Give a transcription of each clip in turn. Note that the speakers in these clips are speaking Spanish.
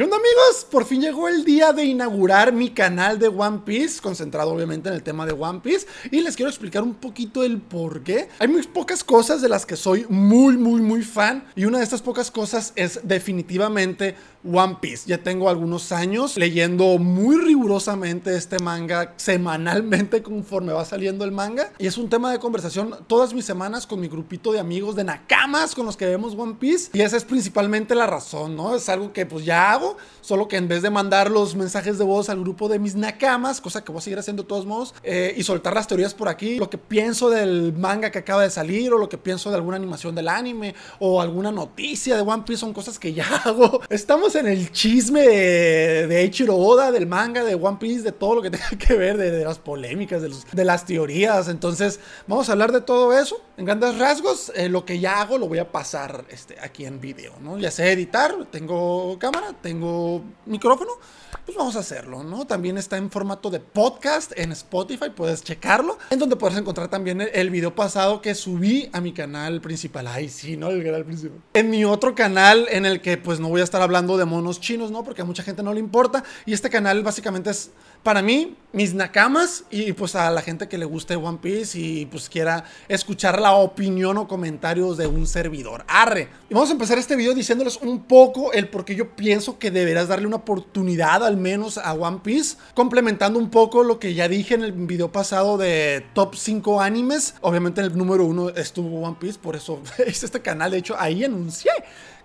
¿Qué onda amigos? Por fin llegó el día de inaugurar mi canal de One Piece, concentrado obviamente en el tema de One Piece, y les quiero explicar un poquito el por qué. Hay muy pocas cosas de las que soy muy, muy, muy fan, y una de estas pocas cosas es definitivamente One Piece. Ya tengo algunos años leyendo muy rigurosamente este manga semanalmente conforme va saliendo el manga, y es un tema de conversación todas mis semanas con mi grupito de amigos de Nakamas con los que vemos One Piece, y esa es principalmente la razón, ¿no? Es algo que pues ya solo que en vez de mandar los mensajes de voz al grupo de mis nakamas, cosa que voy a seguir haciendo de todos modos, eh, y soltar las teorías por aquí, lo que pienso del manga que acaba de salir, o lo que pienso de alguna animación del anime, o alguna noticia de One Piece, son cosas que ya hago. Estamos en el chisme de, de Eiichiro Oda, del manga, de One Piece, de todo lo que tenga que ver, de, las polémicas, de, de, las teorías. Entonces, vamos a hablar de todo eso. En grandes rasgos, eh, lo que ya hago lo voy a pasar este, aquí en video, ¿no? Ya sé editar, tengo cámara, tengo micrófono, pues vamos a hacerlo, ¿no? También está en formato de podcast en Spotify, puedes checarlo, en donde puedes encontrar también el, video pasado que subí a mi canal principal. Ay, sí, ¿no? El canal principal. En mi otro canal en el que pues no voy a estar hablando de monos chinos, ¿no? Porque a mucha gente no le importa. Y este canal básicamente es para mí, mis nakamas y pues a la gente que le guste One Piece y pues quiera escuchar la opinión o comentarios de un servidor. Arre. Y vamos a empezar este video diciéndoles un poco el por qué yo pienso que deberás darle una oportunidad al menos a One Piece, complementando un poco lo que ya dije en el video pasado de top 5 animes. Obviamente el número 1 estuvo One Piece, por eso hice este canal, de hecho ahí anuncié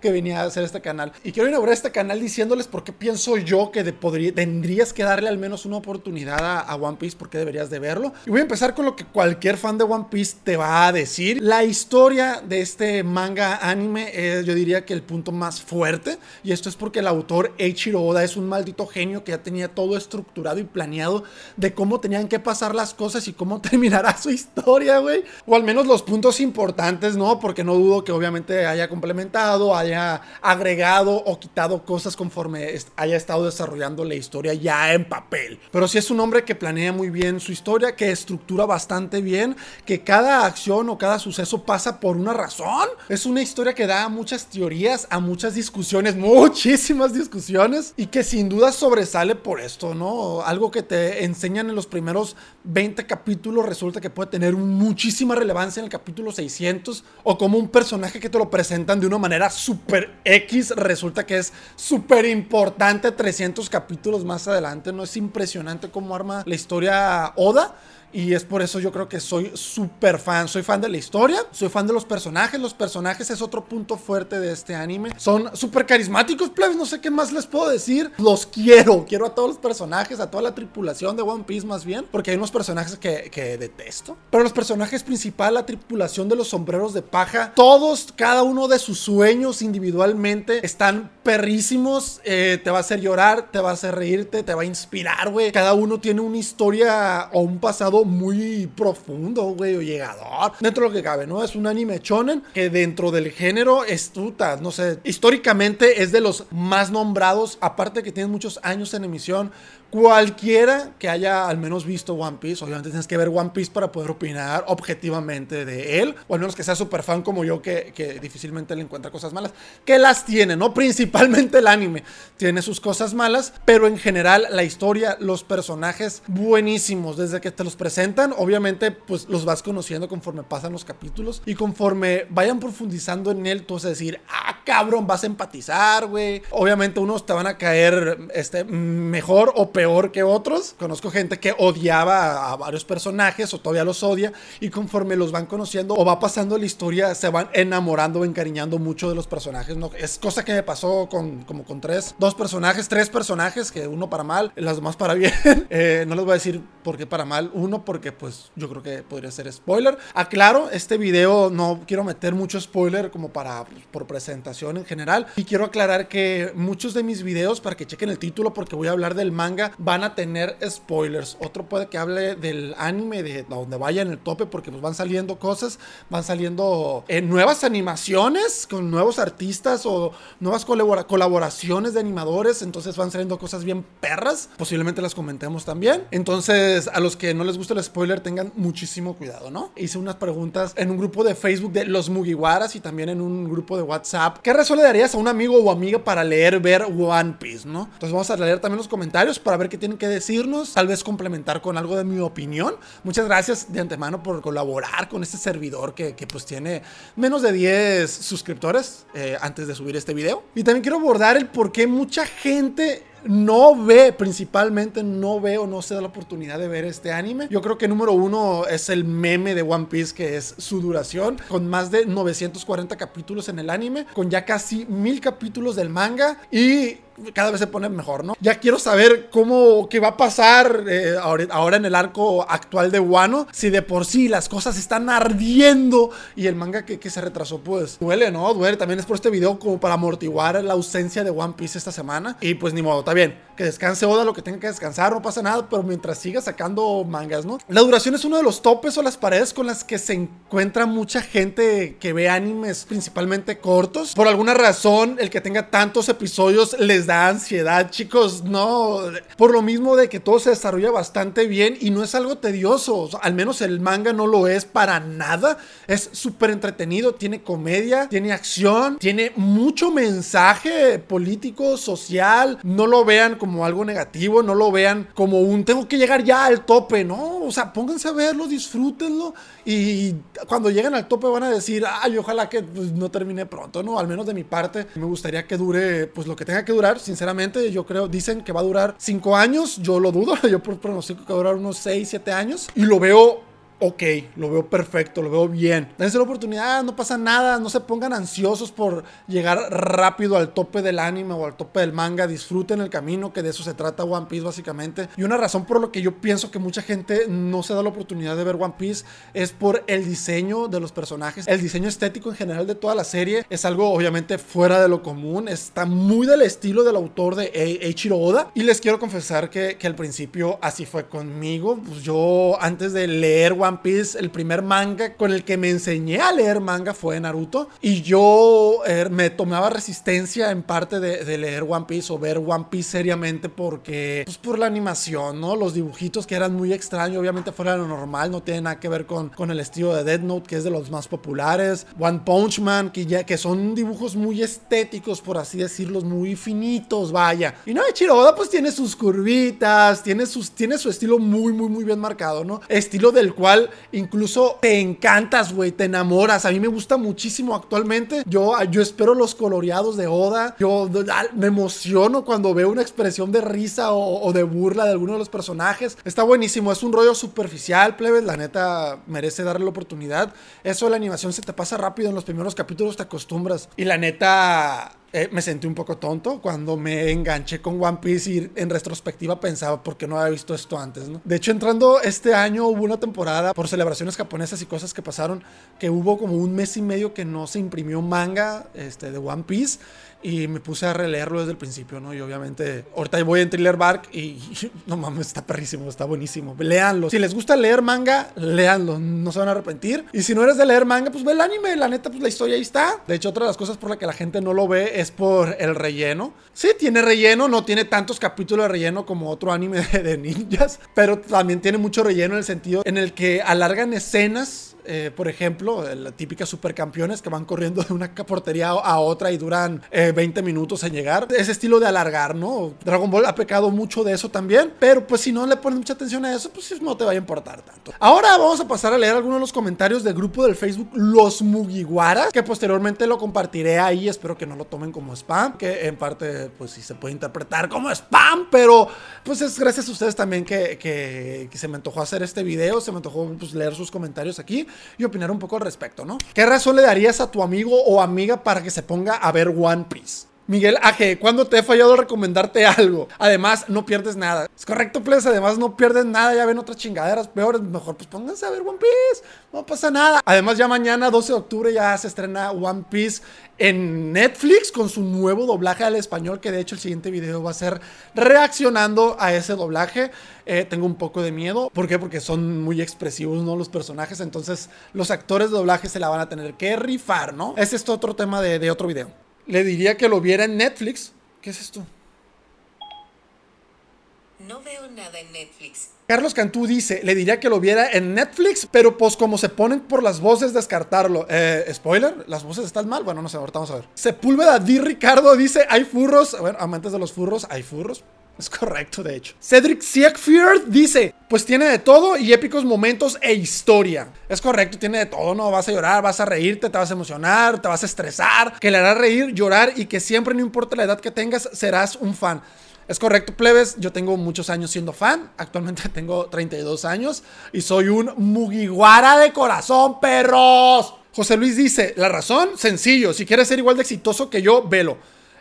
que venía a hacer este canal. Y quiero inaugurar este canal diciéndoles por qué pienso yo que tendrías que darle al menos una oportunidad a, One Piece, porque deberías de verlo. Y voy a empezar con lo que cualquier fan de One Piece te va a decir. La historia de este manga anime es, yo diría que el punto más fuerte. Y esto es porque el autor Eiichiro Oda es un maldito genio que ya tenía todo estructurado y planeado de cómo tenían que pasar las cosas y cómo terminará su historia, güey. O al menos los puntos importantes, ¿no? Porque no dudo que obviamente haya complementado, haya agregado o quitado cosas conforme haya estado desarrollando la historia ya en papel. Pero si es un hombre que planea muy bien su historia, que estructura bastante bien, que cada acción o cada suceso pasa por una razón. Es una historia que da muchas teorías, a muchas discusiones, muchísimas discusiones, y que sin duda sobresale por esto, ¿no? Algo que te enseñan en los primeros 20 capítulos resulta que puede tener muchísima relevancia en el capítulo 600, o como un personaje que te lo presentan de una manera Super X resulta que es súper importante 300 capítulos más adelante. ¿No es impresionante cómo arma la historia Oda? Y es por eso yo creo que soy súper fan. Soy fan de la historia, soy fan de los personajes. Los personajes es otro punto fuerte de este anime. Son súper carismáticos, plebes. No sé qué más les puedo decir. Los quiero. Quiero a todos los personajes, a toda la tripulación de One Piece más bien. Porque hay unos personajes que, que detesto. Pero los personajes principales, la tripulación de los sombreros de paja, todos, cada uno de sus sueños individualmente están perrísimos. Eh, te va a hacer llorar, te va a hacer reírte, te va a inspirar, güey. Cada uno tiene una historia o un pasado muy profundo, güey, o llegador. Dentro de lo que cabe, ¿no? Es un anime chonen que dentro del género es no sé, históricamente es de los más nombrados, aparte que tiene muchos años en emisión. Cualquiera que haya al menos visto One Piece, obviamente tienes que ver One Piece para poder opinar objetivamente de él, o al menos que sea súper fan como yo, que, que, difícilmente le encuentra cosas malas, que las tiene, ¿no? Principalmente el anime tiene sus cosas malas, pero en general la historia, los personajes buenísimos, desde que te los presentan, obviamente pues los vas conociendo conforme pasan los capítulos y conforme vayan profundizando en él, tú vas a decir, ah, cabrón, vas a empatizar, güey. Obviamente unos te van a caer este, mejor o peor que otros. Conozco gente que odiaba a, varios personajes o todavía los odia y conforme los van conociendo o va pasando la historia se van enamorando o encariñando mucho de los personajes. ¿no? Es cosa que me pasó con como con tres, dos personajes, tres personajes, que uno para mal, las demás para bien. Eh, no les voy a decir por qué para mal. Uno porque pues yo creo que podría ser spoiler. Aclaro, este video no quiero meter mucho spoiler como para por presentación en general y quiero aclarar que muchos de mis videos para que chequen el título porque voy a hablar del manga van a tener spoilers. Otro puede que hable del anime de donde vaya en el tope porque pues van saliendo cosas, van saliendo eh, nuevas animaciones con nuevos artistas o nuevas colaboraciones de animadores, entonces van saliendo cosas bien perras, posiblemente las comentemos también. Entonces, a los que no les gusta el spoiler, tengan muchísimo cuidado, ¿no? Hice unas preguntas en un grupo de Facebook de los Mugiwaras y también en un grupo de WhatsApp. ¿Qué le darías a un amigo o amiga para leer, ver One Piece, ¿no? Entonces vamos a leer también los comentarios para ver qué tienen que decirnos, tal vez complementar con algo de mi opinión. Muchas gracias de antemano por colaborar con este servidor que, que pues tiene menos de 10 suscriptores eh, antes de subir este video. Y también quiero abordar el por qué mucha gente no ve, principalmente no ve o no se da la oportunidad de ver este anime. Yo creo que número uno es el meme de One Piece, que es su duración, con más de 940 capítulos en el anime, con ya casi mil capítulos del manga y cada vez se pone mejor, ¿no? Ya quiero saber cómo, qué va a pasar eh, ahora, en el arco actual de Wano, si de por sí las cosas están ardiendo y el manga que, que, se retrasó, pues duele, ¿no? Duele, también es por este video como para amortiguar la ausencia de One Piece esta semana y pues ni modo, bien, que descanse Oda lo que tenga que descansar, no pasa nada, pero mientras siga sacando mangas, ¿no? La duración es uno de los topes o las paredes con las que se encuentra mucha gente que ve animes principalmente cortos. Por alguna razón, el que tenga tantos episodios les da ansiedad, chicos, no. Por lo mismo de que todo se desarrolla bastante bien y no es algo tedioso. al menos el manga no lo es para nada. Es súper entretenido, tiene comedia, tiene acción, tiene mucho mensaje político, social. No lo vean como algo negativo, no lo vean como un tengo que llegar ya al tope, no. O sea, pónganse a verlo, disfrútenlo y cuando lleguen al tope van a decir, ay, ojalá que pues, no termine pronto, ¿no? Al menos de mi parte, me gustaría que dure pues lo que tenga que durar sinceramente, yo creo, dicen que va a durar 5 años, yo lo dudo, yo pronostico que va a durar unos 6, 7 años, y lo veo ok, lo veo perfecto, lo veo bien. Dense la oportunidad, no pasa nada, no se pongan ansiosos por llegar rápido al tope del anime o al tope del manga, disfruten el camino, que de eso se trata One Piece básicamente. Y una razón por lo que yo pienso que mucha gente no se da la oportunidad de ver One Piece es por el diseño de los personajes, el diseño estético en general de toda la serie es algo obviamente fuera de lo común, está muy del estilo del autor de Eiichiro Oda. Y les quiero confesar que, que al principio así fue conmigo, pues yo antes de leer One One Piece, el primer manga con el que me enseñé a leer manga fue Naruto. Y yo er, me tomaba resistencia en parte de, leer One Piece o ver One Piece seriamente porque, pues por la animación, ¿no? Los dibujitos que eran muy extraños, obviamente fuera lo normal, no tiene nada que ver con, con el estilo de Dead Note, que es de los más populares. One Punch Man, que, ya, que son dibujos muy estéticos, por así decirlos, muy finitos, vaya. Y no, Chiroda pues tiene sus curvitas, tiene, sus, tiene su estilo muy, muy, muy bien marcado, ¿no? Estilo del cual incluso te encantas, güey, te enamoras. A mí me gusta muchísimo actualmente. Yo, yo espero los coloreados de Oda. Yo me emociono cuando veo una expresión de risa o, de burla de alguno de los personajes. Está buenísimo, es un rollo superficial, plebes. La neta merece darle la oportunidad. Eso de la animación se te pasa rápido. En los primeros capítulos te acostumbras. Y la neta eh, me sentí un poco tonto cuando me enganché con One Piece y en retrospectiva pensaba por qué no había visto esto antes. De hecho, entrando este año hubo una temporada por celebraciones japonesas y cosas que pasaron que hubo como un mes y medio que no se imprimió manga este, de One Piece y me puse a releerlo desde el principio, ¿no? Y obviamente, ahorita voy en Thriller Bark y, no mames, está perrísimo, está buenísimo. Leanlo. Si les gusta leer manga, leanlo, no se van a arrepentir. Y si no eres de leer manga, pues ve el anime, la neta, pues la historia ahí está. De hecho, otra de las cosas por la que la gente no lo ve es por el relleno. Sí, tiene relleno, no tiene tantos capítulos de relleno como otro anime de ninjas, pero también tiene mucho relleno en el sentido en el que alargan escenas eh, por ejemplo, la típica supercampeones que van corriendo de una portería a otra y duran 20 eh, minutos en llegar. Ese estilo de alargar, ¿no? Dragon Ball ha pecado mucho de eso también, pero pues si no le pones mucha atención a eso, pues no te va a importar tanto. Ahora vamos a pasar a leer algunos de los comentarios del grupo del Facebook Los Mugiwaras, que posteriormente lo compartiré ahí, espero que no lo tomen como spam, que en parte pues sí se puede interpretar como spam, pero pues es gracias a ustedes también que, que, que se me antojó hacer este video, se me antojó pues leer sus comentarios aquí y opinar un poco al respecto, ¿no? ¿Qué razón le darías a tu amigo o amiga para que se ponga a ver One Piece? Miguel AG, ¿cuándo te he fallado al recomendarte algo? Además, no pierdes nada. Es correcto, Ples, además no pierdes nada, ya ven otras chingaderas peores, mejor pues pónganse a ver One Piece, no pasa nada. Además, ya mañana, 12 de octubre, ya se estrena One Piece en Netflix con su nuevo doblaje al español, que de hecho el siguiente video va a ser reaccionando a ese doblaje. Eh, tengo un poco de miedo. ¿Por qué? Porque son muy expresivos, ¿no? Los personajes. Entonces, los actores de doblaje se la van a tener que rifar, ¿no? Ese es otro tema de otro video le diría que lo viera en Netflix. ¿Qué es esto? No veo nada en Netflix. Carlos Cantú dice, le diría que lo viera en Netflix, pero pues como se ponen por las voces, descartarlo. Eh, spoiler, las voces están mal. Bueno, no sé, ahorita vamos a ver. Sepúlveda Di Ricardo dice, hay furros. Bueno, amantes de los furros, hay furros. Es correcto, de hecho. Cedric Siegfried dice, pues tiene de todo y épicos momentos e historia. Es correcto, tiene de todo, ¿no? Vas a llorar, vas a reírte, te vas a emocionar, te vas a estresar, que le hará reír, llorar y que siempre, no importa la edad que tengas, serás un fan. Es correcto, plebes, yo tengo muchos años siendo fan, actualmente tengo 32 años y soy un Mugiwara de corazón, perros. José Luis dice, la razón, sencillo, si quieres ser igual de exitoso que yo, velo.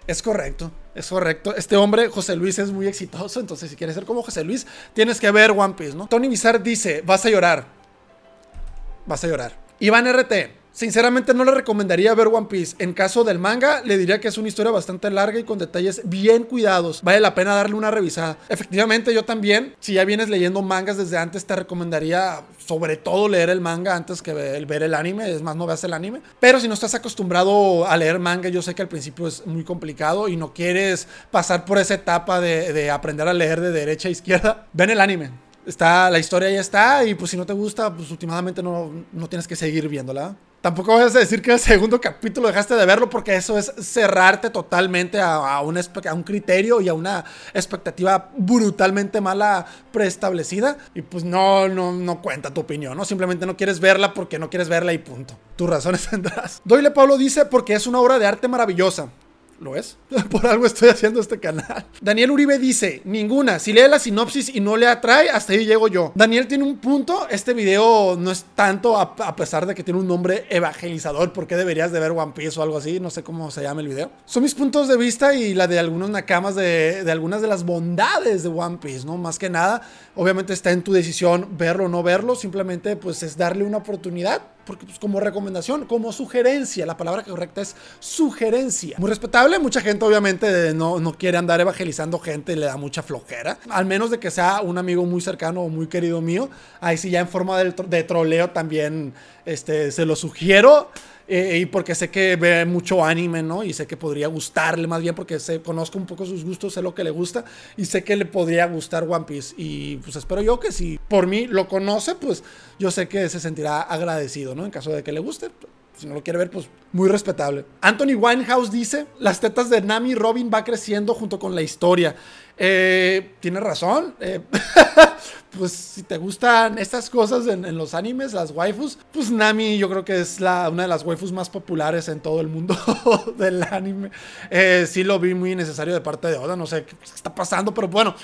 Es correcto, es correcto. Este hombre, José Luis, es muy exitoso. Entonces, si quieres ser como José Luis, tienes que ver One Piece, ¿no? Tony Bizar dice: Vas a llorar. Vas a llorar. Iván RT. Sinceramente no le recomendaría ver One Piece. En caso del manga, le diría que es una historia bastante larga y con detalles bien cuidados. Vale la pena darle una revisada. Efectivamente, yo también, si ya vienes leyendo mangas desde antes, te recomendaría sobre todo leer el manga antes que ver el anime. Es más, no veas el anime. Pero si no estás acostumbrado a leer manga, yo sé que al principio es muy complicado y no quieres pasar por esa etapa de, de aprender a leer de derecha a izquierda, ven el anime. Está, la historia ya está y pues si no te gusta, pues últimamente no, no tienes que seguir viéndola. Tampoco vas a decir que el segundo capítulo dejaste de verlo porque eso es cerrarte totalmente a, un, a un criterio y a una expectativa brutalmente mala preestablecida. Y pues no, no, no cuenta tu opinión, ¿no? Simplemente no quieres verla porque no quieres verla y punto. Tus razones tendrás. Doyle Pablo dice porque es una obra de arte maravillosa. ¿Lo es? Por algo estoy haciendo este canal. Daniel Uribe dice, ninguna. Si lee la sinopsis y no le atrae, hasta ahí llego yo. Daniel tiene un punto. Este video no es tanto, a, pesar de que tiene un nombre evangelizador. ¿Por qué deberías de ver One Piece o algo así? No sé cómo se llama el video. Son mis puntos de vista y la de algunos nakamas de, de algunas de las bondades de One Piece, ¿no? Más que nada, obviamente está en tu decisión verlo o no verlo. Simplemente, pues, es darle una oportunidad porque pues, como recomendación, como sugerencia, la palabra correcta es sugerencia. Muy respetable, mucha gente obviamente no, no quiere andar evangelizando gente, le da mucha flojera, al menos de que sea un amigo muy cercano o muy querido mío, ahí sí ya en forma de, de troleo también este, se lo sugiero. Eh, y porque sé que ve mucho anime, ¿no? Y sé que podría gustarle más bien porque sé, conozco un poco sus gustos, sé lo que le gusta y sé que le podría gustar One Piece. Y pues espero yo que si por mí lo conoce, pues yo sé que se sentirá agradecido, ¿no? En caso de que le guste. Si no lo quiere ver, pues muy respetable. Anthony Winehouse dice, las tetas de Nami Robin va creciendo junto con la historia. Eh, Tiene razón. Eh, pues si te gustan estas cosas en, los animes, las waifus, pues Nami yo creo que es la, una de las waifus más populares en todo el mundo del anime. Eh, sí lo vi muy necesario de parte de Oda, no sé qué está pasando, pero bueno,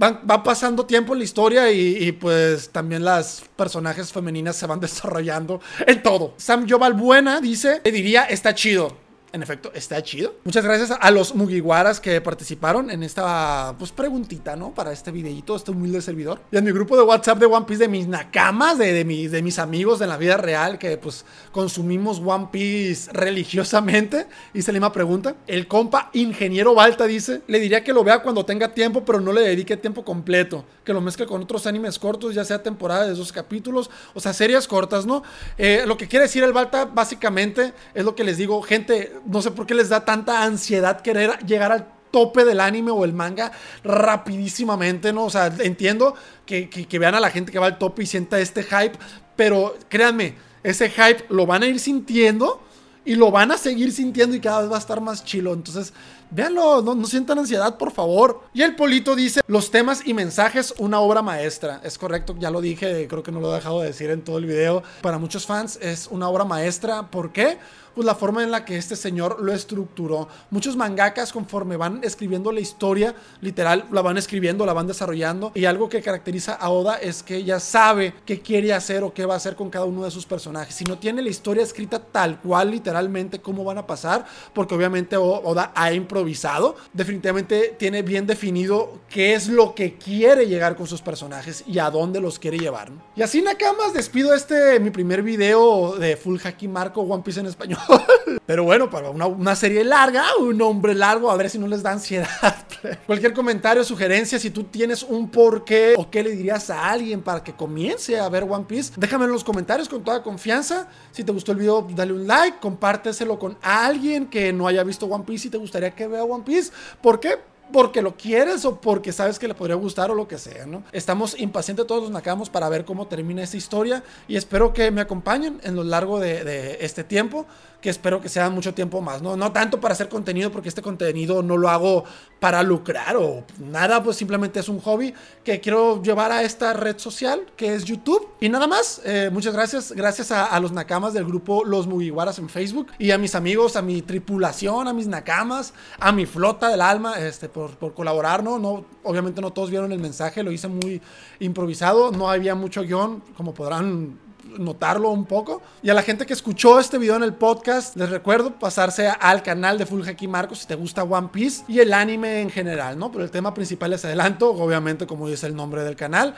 va, pasando tiempo en la historia y, pues también las personajes femeninas se van desarrollando en todo. Sam Yoval Buena dice, le diría, está chido en efecto, está chido. Muchas gracias a los Mugiwaras que participaron en esta pues preguntita, ¿no? Para este videito, este humilde servidor. Y en mi grupo de WhatsApp de One Piece de mis nakamas, de, de, mis, de mis amigos de la vida real que pues consumimos One Piece religiosamente. Hice la misma pregunta. El compa ingeniero Balta dice, le diría que lo vea cuando tenga tiempo, pero no le dedique tiempo completo. Que lo mezcle con otros animes cortos, ya sea temporada de esos capítulos, o sea, series cortas, ¿no? Eh, lo que quiere decir el Balta básicamente es lo que les digo, gente no sé por qué les da tanta ansiedad querer llegar al tope del anime o el manga rapidísimamente, ¿no? O sea, entiendo que, vean a la gente que va al tope y sienta este hype, pero créanme, ese hype lo van a ir sintiendo y lo van a seguir sintiendo y cada vez va a estar más chilo. Entonces, véanlo, no, no, sientan ansiedad, por favor. Y el Polito dice, los temas y mensajes, una obra maestra. Es correcto, ya lo dije, creo que no lo he dejado de decir en todo el video. Para muchos fans es una obra maestra. ¿Por qué? pues la forma en la que este señor lo estructuró. Muchos mangakas conforme van escribiendo la historia, literal, la van escribiendo, la van desarrollando y algo que caracteriza a Oda es que ella sabe qué quiere hacer o qué va a hacer con cada uno de sus personajes. Si no tiene la historia escrita tal cual, literalmente, cómo van a pasar, porque obviamente Oda ha improvisado improvisado. Definitivamente tiene bien definido qué es lo que quiere llegar con sus personajes y a dónde los quiere llevar. Y así Nakamas despido este mi primer video de Full Haki Marco One Piece en español. Pero bueno, para una, una serie larga, un nombre largo, a ver si no les da ansiedad. Cualquier comentario, sugerencia, si tú tienes un porqué o qué le dirías a alguien para que comience a ver One Piece, déjame en los comentarios con toda confianza. Si te gustó el video, dale un like, compárteselo con alguien que no haya visto One Piece y te gustaría que vea One Piece. ¿Por qué? Porque lo quieres o porque sabes que le podría gustar o lo que sea, ¿no? Estamos impacientes todos los Nakamos para ver cómo termina esta historia y espero que me acompañen en lo largo de, de este tiempo que espero que sea mucho tiempo más, ¿no? No tanto para hacer contenido, porque este contenido no lo hago para lucrar o nada, pues simplemente es un hobby que quiero llevar a esta red social que es YouTube. Y nada más, eh, muchas gracias, gracias a, los nakamas del grupo Los Mugiwaras en Facebook y a mis amigos, a mi tripulación, a mis nakamas, a mi flota del alma, este, por, por colaborar, ¿no? ¿no? Obviamente no todos vieron el mensaje, lo hice muy improvisado, no había mucho guion, como podrán notarlo un poco. Y a la gente que escuchó este video en el podcast, les recuerdo pasarse al canal de Full Haki Marcos si te gusta One Piece y el anime en general, ¿no? Pero el tema principal es adelanto, obviamente como dice el nombre del canal,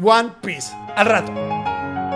One Piece. Al rato.